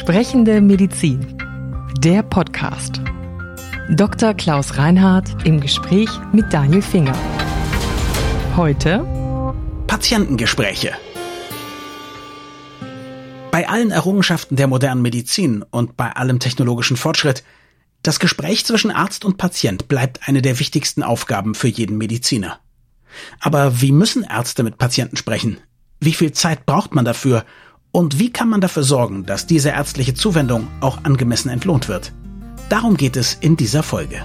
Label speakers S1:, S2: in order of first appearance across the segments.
S1: Sprechende Medizin. Der Podcast. Dr. Klaus Reinhardt im Gespräch mit Daniel Finger. Heute
S2: Patientengespräche. Bei allen Errungenschaften der modernen Medizin und bei allem technologischen Fortschritt, das Gespräch zwischen Arzt und Patient bleibt eine der wichtigsten Aufgaben für jeden Mediziner. Aber wie müssen Ärzte mit Patienten sprechen? Wie viel Zeit braucht man dafür? Und wie kann man dafür sorgen, dass diese ärztliche Zuwendung auch angemessen entlohnt wird? Darum geht es in dieser Folge.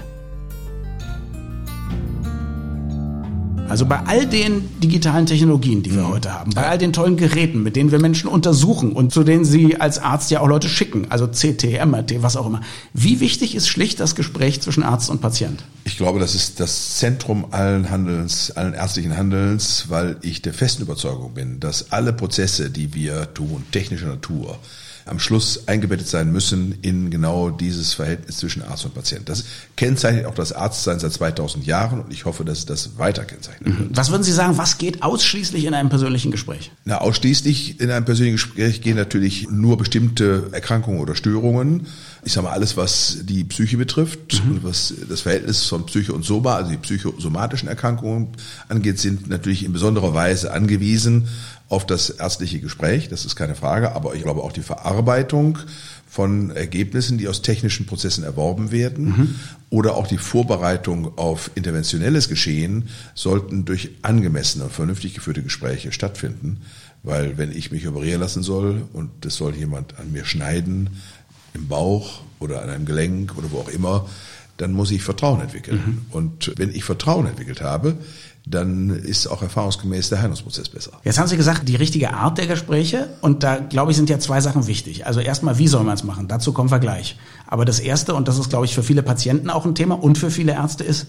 S2: Also bei all den digitalen Technologien, die wir mhm. heute haben, bei all den tollen Geräten, mit denen wir Menschen untersuchen und zu denen Sie als Arzt ja auch Leute schicken, also CT, MRT, was auch immer. Wie wichtig ist schlicht das Gespräch zwischen Arzt und Patient?
S3: Ich glaube, das ist das Zentrum allen Handelns, allen ärztlichen Handelns, weil ich der festen Überzeugung bin, dass alle Prozesse, die wir tun, technischer Natur, am Schluss eingebettet sein müssen in genau dieses Verhältnis zwischen Arzt und Patient. Das kennzeichnet auch das Arztsein seit 2000 Jahren und ich hoffe, dass das weiter kennzeichnet wird.
S2: Mhm. Was würden Sie sagen, was geht ausschließlich in einem persönlichen Gespräch?
S3: Na, ausschließlich in einem persönlichen Gespräch gehen natürlich nur bestimmte Erkrankungen oder Störungen. Ich sage mal, alles, was die Psyche betrifft mhm. und was das Verhältnis von Psyche und Soma, also die psychosomatischen Erkrankungen angeht, sind natürlich in besonderer Weise angewiesen auf das ärztliche Gespräch, das ist keine Frage, aber ich glaube auch die Verarbeitung von Ergebnissen, die aus technischen Prozessen erworben werden mhm. oder auch die Vorbereitung auf interventionelles Geschehen sollten durch angemessene und vernünftig geführte Gespräche stattfinden. Weil wenn ich mich operieren lassen soll und das soll jemand an mir schneiden, im Bauch oder an einem Gelenk oder wo auch immer, dann muss ich Vertrauen entwickeln. Mhm. Und wenn ich Vertrauen entwickelt habe, dann ist auch erfahrungsgemäß der Heilungsprozess besser.
S2: Jetzt haben Sie gesagt, die richtige Art der Gespräche und da glaube ich sind ja zwei Sachen wichtig. Also erstmal, wie soll man es machen? Dazu kommen wir gleich. Aber das erste und das ist glaube ich für viele Patienten auch ein Thema und für viele Ärzte ist,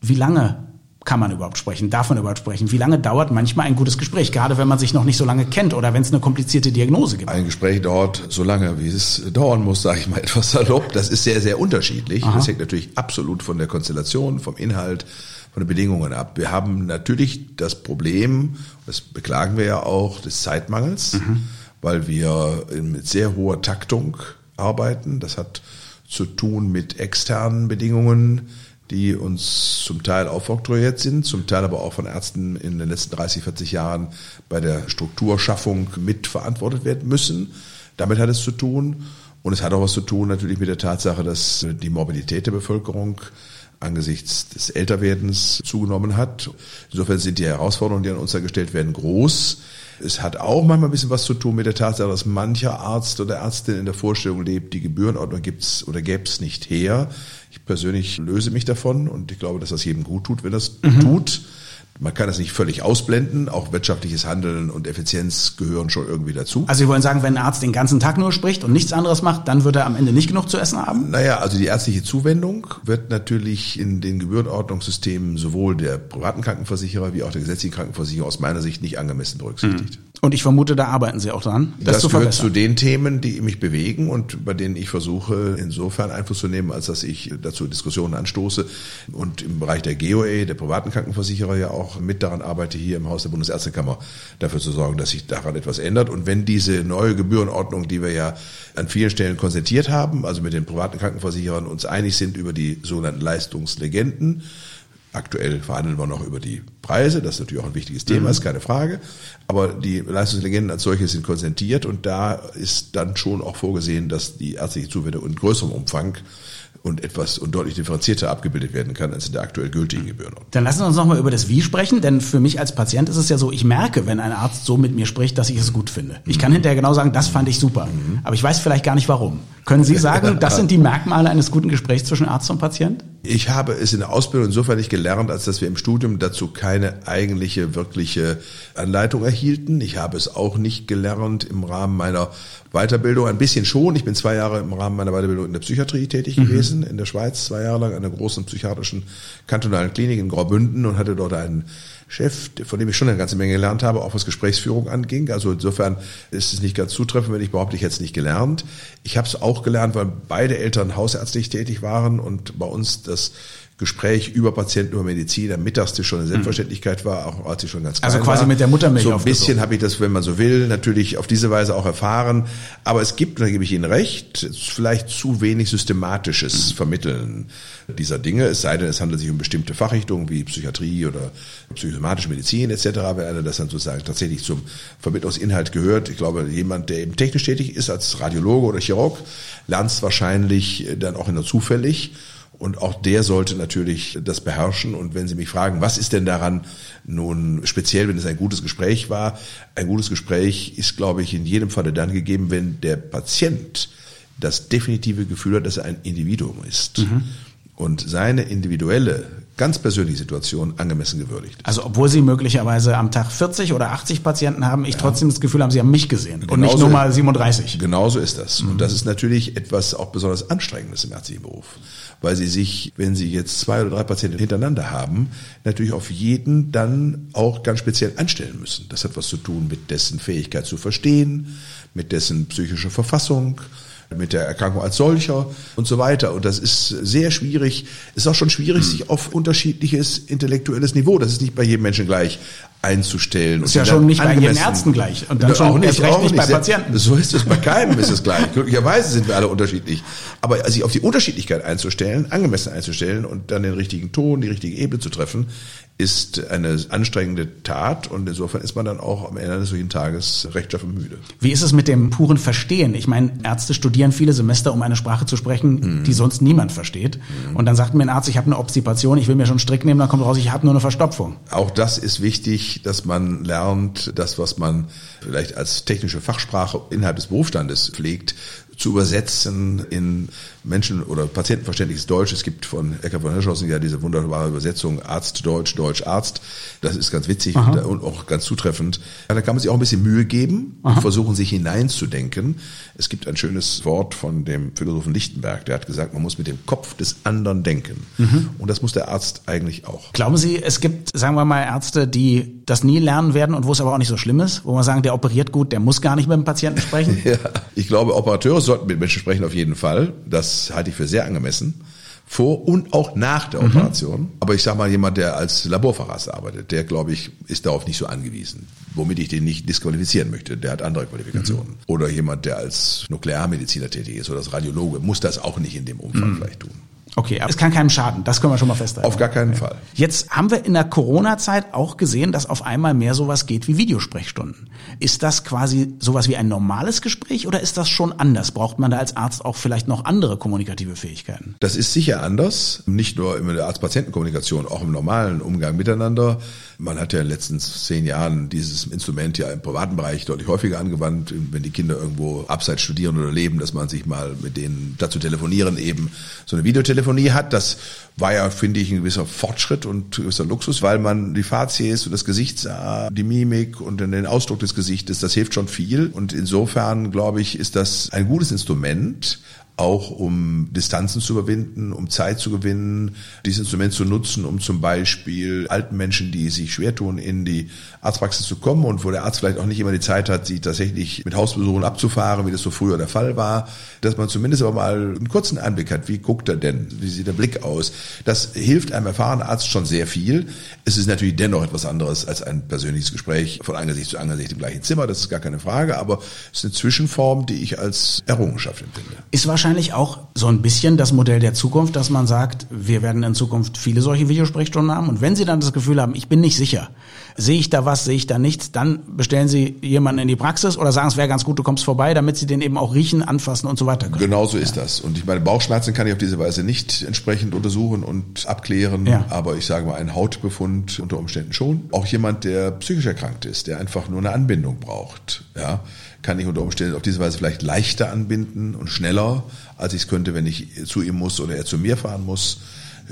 S2: wie lange kann man überhaupt sprechen? Darf man überhaupt sprechen? Wie lange dauert manchmal ein gutes Gespräch? Gerade wenn man sich noch nicht so lange kennt oder wenn es eine komplizierte Diagnose gibt.
S3: Ein Gespräch dauert so lange, wie es dauern muss, sage ich mal etwas salopp. Das ist sehr, sehr unterschiedlich. Aha. Das hängt natürlich absolut von der Konstellation, vom Inhalt, von den Bedingungen ab. Wir haben natürlich das Problem, das beklagen wir ja auch, des Zeitmangels, mhm. weil wir mit sehr hoher Taktung arbeiten. Das hat zu tun mit externen Bedingungen, die uns zum Teil aufoktroyiert sind, zum Teil aber auch von Ärzten in den letzten 30, 40 Jahren bei der Strukturschaffung mitverantwortet werden müssen. Damit hat es zu tun. Und es hat auch was zu tun natürlich mit der Tatsache, dass die Morbidität der Bevölkerung angesichts des Älterwerdens zugenommen hat. Insofern sind die Herausforderungen, die an uns da gestellt werden, groß. Es hat auch manchmal ein bisschen was zu tun mit der Tatsache, dass mancher Arzt oder Ärztin in der Vorstellung lebt, die Gebührenordnung gibt's oder gäbe es nicht her. Ich persönlich löse mich davon und ich glaube, dass das jedem gut tut, wenn das mhm. tut. Man kann das nicht völlig ausblenden. Auch wirtschaftliches Handeln und Effizienz gehören schon irgendwie dazu.
S2: Also Sie wollen sagen, wenn ein Arzt den ganzen Tag nur spricht und nichts anderes macht, dann wird er am Ende nicht genug zu essen haben?
S3: Naja, also die ärztliche Zuwendung wird natürlich in den Gebührenordnungssystemen sowohl der privaten Krankenversicherer wie auch der gesetzlichen Krankenversicherer aus meiner Sicht nicht angemessen berücksichtigt.
S2: Mhm. Und ich vermute, da arbeiten Sie auch dran.
S3: Das, das zu gehört zu den Themen, die mich bewegen und bei denen ich versuche, insofern Einfluss zu nehmen, als dass ich dazu Diskussionen anstoße und im Bereich der GOE, der privaten Krankenversicherer ja auch mit daran arbeite, hier im Haus der Bundesärztekammer dafür zu sorgen, dass sich daran etwas ändert. Und wenn diese neue Gebührenordnung, die wir ja an vielen Stellen konsentiert haben, also mit den privaten Krankenversicherern uns einig sind über die sogenannten Leistungslegenden, Aktuell verhandeln wir noch über die Preise, das ist natürlich auch ein wichtiges Thema, mhm. ist keine Frage. Aber die Leistungslegenden als solche sind konsentiert und da ist dann schon auch vorgesehen, dass die ärztliche Zuwendung in größerem Umfang und etwas und deutlich differenzierter abgebildet werden kann als in der aktuell gültigen Gebühren.
S2: Dann lassen Sie uns nochmal über das Wie sprechen, denn für mich als Patient ist es ja so, ich merke, wenn ein Arzt so mit mir spricht, dass ich es gut finde. Ich kann hinterher genau sagen, das fand ich super, mhm. aber ich weiß vielleicht gar nicht warum. Können Sie sagen, das sind die Merkmale eines guten Gesprächs zwischen Arzt und Patient?
S3: Ich habe es in der Ausbildung insofern nicht gelernt, als dass wir im Studium dazu keine eigentliche, wirkliche Anleitung erhielten. Ich habe es auch nicht gelernt im Rahmen meiner Weiterbildung. Ein bisschen schon. Ich bin zwei Jahre im Rahmen meiner Weiterbildung in der Psychiatrie tätig mhm. gewesen, in der Schweiz, zwei Jahre lang an einer großen psychiatrischen kantonalen Klinik in Graubünden und hatte dort einen Chef, von dem ich schon eine ganze Menge gelernt habe, auch was Gesprächsführung anging. Also insofern ist es nicht ganz zutreffend, wenn ich behaupte, ich hätte es nicht gelernt. Ich habe es auch gelernt, weil beide Eltern hausärztlich tätig waren und bei uns das Gespräch über Patienten, über Medizin am Mittagstisch schon eine Selbstverständlichkeit war, auch als ich schon ganz
S2: klein Also quasi war. mit der Muttermilch
S3: So ein bisschen habe ich das, wenn man so will, natürlich auf diese Weise auch erfahren. Aber es gibt, da gebe ich Ihnen recht, vielleicht zu wenig systematisches Vermitteln dieser Dinge. Es sei denn, es handelt sich um bestimmte Fachrichtungen wie Psychiatrie oder psychosomatische Medizin etc. Wenn einer das dann sozusagen tatsächlich zum Vermittlungsinhalt gehört. Ich glaube, jemand, der eben technisch tätig ist als Radiologe oder Chirurg, lernt es wahrscheinlich dann auch nur zufällig und auch der sollte natürlich das beherrschen. Und wenn Sie mich fragen, was ist denn daran nun speziell, wenn es ein gutes Gespräch war? Ein gutes Gespräch ist, glaube ich, in jedem Falle dann gegeben, wenn der Patient das definitive Gefühl hat, dass er ein Individuum ist. Mhm. Und seine individuelle, ganz persönliche Situation angemessen gewürdigt.
S2: Also obwohl Sie möglicherweise am Tag 40 oder 80 Patienten haben, ich ja. trotzdem das Gefühl haben, Sie haben mich gesehen genauso, und nicht nur mal 37.
S3: Genauso ist das. Mhm. Und das ist natürlich etwas auch besonders Anstrengendes im ärztlichen Beruf weil sie sich, wenn sie jetzt zwei oder drei Patienten hintereinander haben, natürlich auf jeden dann auch ganz speziell einstellen müssen. Das hat was zu tun mit dessen Fähigkeit zu verstehen, mit dessen psychischer Verfassung, mit der Erkrankung als solcher und so weiter. Und das ist sehr schwierig. Es ist auch schon schwierig, hm. sich auf unterschiedliches intellektuelles Niveau, das ist nicht bei jedem Menschen gleich, einzustellen.
S2: Ist ja schon nicht bei jedem Ärzten gleich.
S3: Und dann schon auch nicht, recht nicht bei Patienten. So ist es bei keinem ist es gleich. Glücklicherweise sind wir alle unterschiedlich. Aber sich auf die Unterschiedlichkeit einzustellen, angemessen einzustellen und dann den richtigen Ton, die richtige Ebene zu treffen, ist eine anstrengende Tat und insofern ist man dann auch am Ende eines solchen Tages rechtschaffen müde.
S2: Wie ist es mit dem puren Verstehen? Ich meine, Ärzte studieren viele Semester, um eine Sprache zu sprechen, mhm. die sonst niemand versteht. Mhm. Und dann sagt mir ein Arzt, ich habe eine Obstipation, ich will mir schon einen Strick nehmen, dann kommt raus, ich habe nur eine Verstopfung.
S3: Auch das ist wichtig, dass man lernt, das, was man vielleicht als technische Fachsprache innerhalb des Berufsstandes pflegt, zu übersetzen in Menschen- oder patientenverständliches Deutsch. Es gibt von Ecker von Hirschhausen ja diese wunderbare Übersetzung Arzt, Deutsch, Deutsch, Arzt. Das ist ganz witzig und, und, auch ganz zutreffend. Ja, da kann man sich auch ein bisschen Mühe geben Aha. und versuchen, sich hineinzudenken. Es gibt ein schönes Wort von dem Philosophen Lichtenberg, der hat gesagt, man muss mit dem Kopf des anderen denken. Mhm. Und das muss der Arzt eigentlich auch.
S2: Glauben Sie, es gibt, sagen wir mal, Ärzte, die das nie lernen werden und wo es aber auch nicht so schlimm ist, wo man sagen, der operiert gut, der muss gar nicht mit dem Patienten sprechen?
S3: ja, ich glaube, Operateure sollten mit Menschen sprechen auf jeden Fall. Das halte ich für sehr angemessen. Vor und auch nach der mhm. Operation. Aber ich sage mal, jemand, der als Laborfacharzt arbeitet, der, glaube ich, ist darauf nicht so angewiesen. Womit ich den nicht disqualifizieren möchte. Der hat andere Qualifikationen. Mhm. Oder jemand, der als Nuklearmediziner tätig ist oder als Radiologe, muss das auch nicht in dem Umfang mhm. vielleicht tun.
S2: Okay, aber es kann keinem schaden, das können wir schon mal festhalten.
S3: Auf gar keinen Fall.
S2: Jetzt haben wir in der Corona-Zeit auch gesehen, dass auf einmal mehr sowas geht wie Videosprechstunden. Ist das quasi sowas wie ein normales Gespräch oder ist das schon anders? Braucht man da als Arzt auch vielleicht noch andere kommunikative Fähigkeiten?
S3: Das ist sicher anders, nicht nur in der Arzt-Patienten-Kommunikation, auch im normalen Umgang miteinander. Man hat ja in den letzten zehn Jahren dieses Instrument ja im privaten Bereich deutlich häufiger angewandt, wenn die Kinder irgendwo abseits studieren oder leben, dass man sich mal mit denen dazu telefonieren eben so eine Videotelefonie hat. Das war ja, finde ich, ein gewisser Fortschritt und ein gewisser Luxus, weil man die Fazies und das Gesicht sah, die Mimik und den Ausdruck des Gesichtes, das hilft schon viel. Und insofern, glaube ich, ist das ein gutes Instrument, auch um Distanzen zu überwinden, um Zeit zu gewinnen, dieses Instrument zu nutzen, um zum Beispiel alten Menschen, die sich schwer tun, in die Arztpraxis zu kommen und wo der Arzt vielleicht auch nicht immer die Zeit hat, sie tatsächlich mit Hausbesuchen abzufahren, wie das so früher der Fall war, dass man zumindest aber mal einen kurzen Einblick hat, wie guckt er denn, wie sieht der Blick aus. Das hilft einem erfahrenen Arzt schon sehr viel. Es ist natürlich dennoch etwas anderes als ein persönliches Gespräch von Angesicht zu Angesicht im gleichen Zimmer, das ist gar keine Frage, aber es ist eine Zwischenform, die ich als Errungenschaft empfinde.
S2: Ist wahrscheinlich auch so ein bisschen das Modell der Zukunft, dass man sagt, wir werden in Zukunft viele solche Videosprechstunden haben. Und wenn Sie dann das Gefühl haben, ich bin nicht sicher, sehe ich da was, sehe ich da nichts, dann bestellen Sie jemanden in die Praxis oder sagen, es wäre ganz gut, du kommst vorbei, damit Sie den eben auch riechen, anfassen und so weiter
S3: können. Genau so ist ja. das. Und ich meine, Bauchschmerzen kann ich auf diese Weise nicht entsprechend untersuchen und abklären, ja. aber ich sage mal, ein Hautbefund unter Umständen schon. Auch jemand, der psychisch erkrankt ist, der einfach nur eine Anbindung braucht, ja, kann ich unter Umständen auf diese Weise vielleicht leichter anbinden und schneller, als ich es könnte, wenn ich zu ihm muss oder er zu mir fahren muss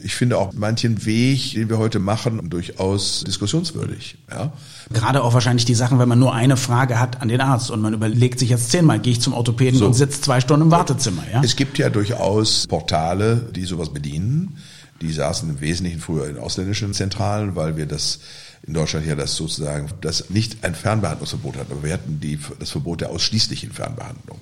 S3: ich finde auch manchen Weg, den wir heute machen, durchaus diskussionswürdig. Ja.
S2: Gerade auch wahrscheinlich die Sachen, wenn man nur eine Frage hat an den Arzt und man überlegt sich jetzt zehnmal, gehe ich zum Orthopäden so. und sitze zwei Stunden im Wartezimmer. Ja?
S3: Es gibt ja durchaus Portale, die sowas bedienen. Die saßen im Wesentlichen früher in ausländischen Zentralen, weil wir das in Deutschland ja das sozusagen, das nicht ein Fernbehandlungsverbot hatten, aber wir hatten die, das Verbot der ausschließlichen Fernbehandlung.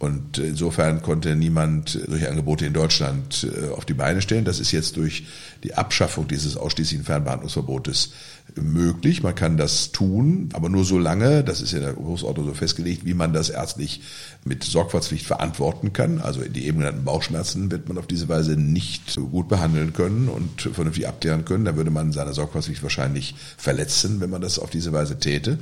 S3: Und insofern konnte niemand solche Angebote in Deutschland äh, auf die Beine stellen. Das ist jetzt durch die Abschaffung dieses ausschließlichen Fernbehandlungsverbotes möglich. Man kann das tun, aber nur so lange, das ist in der Berufsordnung so festgelegt, wie man das ärztlich mit Sorgfaltspflicht verantworten kann. Also die eben genannten Bauchschmerzen wird man auf diese Weise nicht gut behandeln können und vernünftig abklären können. Da würde man seine Sorgfaltspflicht wahrscheinlich verletzen, wenn man das auf diese Weise täte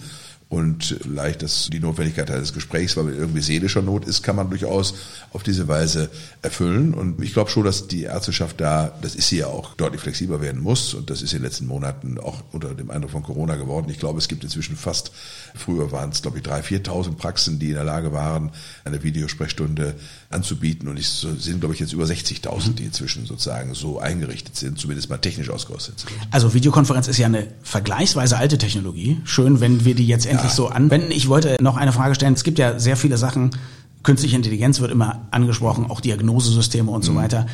S3: und leicht das, die Notwendigkeit eines Gesprächs, weil irgendwie seelischer Not ist, kann man durchaus auf diese Weise erfüllen. Und ich glaube schon, dass die Ärzteschaft da, das ist sie ja auch, deutlich flexibler werden muss. Und das ist in den letzten Monaten auch unter dem Eindruck von Corona geworden. Ich glaube, es gibt inzwischen fast, früher waren es, glaube ich, drei, 4.000 Praxen, die in der Lage waren, eine Videosprechstunde anzubieten. Und es sind, glaube ich, jetzt über 60.000, die inzwischen sozusagen so eingerichtet sind, zumindest mal technisch ausgerüstet sind.
S2: Also Videokonferenz ist ja eine vergleichsweise alte Technologie. Schön, wenn wir die jetzt endlich ja. so anwenden. Ich wollte noch eine Frage stellen. Es gibt ja sehr viele Sachen, künstliche Intelligenz wird immer angesprochen, auch Diagnosesysteme und so mhm. weiter.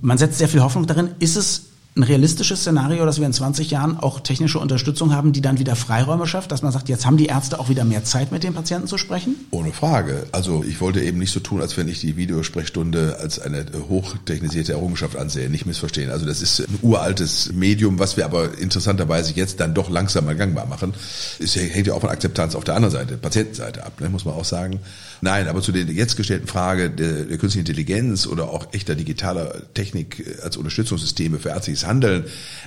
S2: Man setzt sehr viel Hoffnung darin. Ist es ein realistisches Szenario, dass wir in 20 Jahren auch technische Unterstützung haben, die dann wieder Freiräume schafft, dass man sagt, jetzt haben die Ärzte auch wieder mehr Zeit, mit den Patienten zu sprechen?
S3: Ohne Frage. Also ich wollte eben nicht so tun, als wenn ich die Videosprechstunde als eine hochtechnisierte Errungenschaft ansehe. Nicht missverstehen. Also das ist ein uraltes Medium, was wir aber interessanterweise jetzt dann doch langsam mal gangbar machen. Es hängt ja auch von Akzeptanz auf der anderen Seite, Patientenseite ab, ne, muss man auch sagen. Nein, aber zu der jetzt gestellten Frage der, der künstlichen Intelligenz oder auch echter digitaler Technik als Unterstützungssysteme für ärztliches Handeln,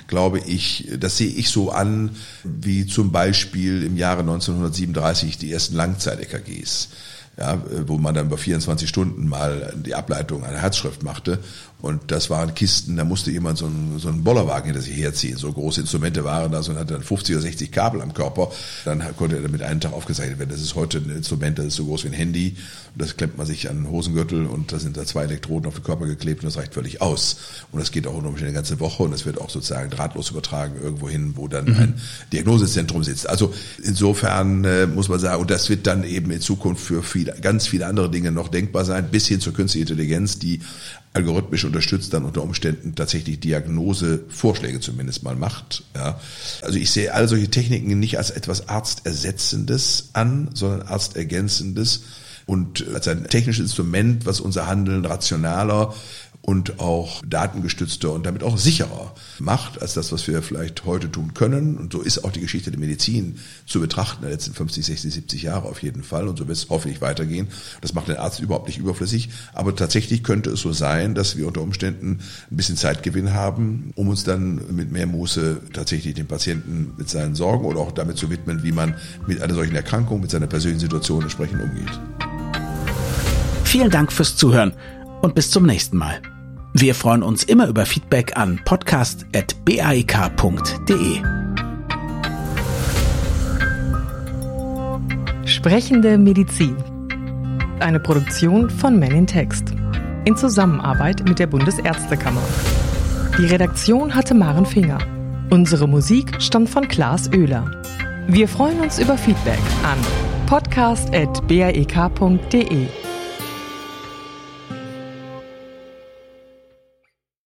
S3: glaube ich, das sehe ich so an, wie zum Beispiel im Jahre 1937 die ersten Langzeit-EKGs ja, wo man dann über 24 Stunden mal die Ableitung einer Herzschrift machte und das waren Kisten, da musste jemand so einen, so einen Bollerwagen hinter sich herziehen. So große Instrumente waren das und hatte dann 50 oder 60 Kabel am Körper. Dann konnte er damit einen Tag aufgezeichnet werden. Das ist heute ein Instrument, das ist so groß wie ein Handy. Und das klemmt man sich an den Hosengürtel und da sind da zwei Elektroden auf den Körper geklebt und das reicht völlig aus. Und das geht auch nur eine ganze Woche und das wird auch sozusagen drahtlos übertragen irgendwo hin, wo dann mhm. ein Diagnosezentrum sitzt. Also insofern äh, muss man sagen, und das wird dann eben in Zukunft für viele, ganz viele andere Dinge noch denkbar sein, bis hin zur künstlichen Intelligenz, die algorithmisch unterstützt dann unter Umständen tatsächlich Diagnosevorschläge zumindest mal macht. Ja. Also ich sehe all solche Techniken nicht als etwas Arztersetzendes an, sondern Arztergänzendes und als ein technisches Instrument, was unser Handeln rationaler und auch datengestützter und damit auch sicherer macht als das, was wir vielleicht heute tun können. Und so ist auch die Geschichte der Medizin zu betrachten, der letzten 50, 60, 70 Jahre auf jeden Fall. Und so wird es hoffentlich weitergehen. Das macht den Arzt überhaupt nicht überflüssig. Aber tatsächlich könnte es so sein, dass wir unter Umständen ein bisschen Zeitgewinn haben, um uns dann mit mehr Muße tatsächlich den Patienten mit seinen Sorgen oder auch damit zu widmen, wie man mit einer solchen Erkrankung, mit seiner persönlichen Situation entsprechend umgeht.
S2: Vielen Dank fürs Zuhören und bis zum nächsten Mal. Wir freuen uns immer über Feedback an podcast.baik.de.
S1: Sprechende Medizin. Eine Produktion von Men in Text. In Zusammenarbeit mit der Bundesärztekammer. Die Redaktion hatte Maren Finger. Unsere Musik stammt von Klaas Oehler. Wir freuen uns über Feedback an podcast.baek.de.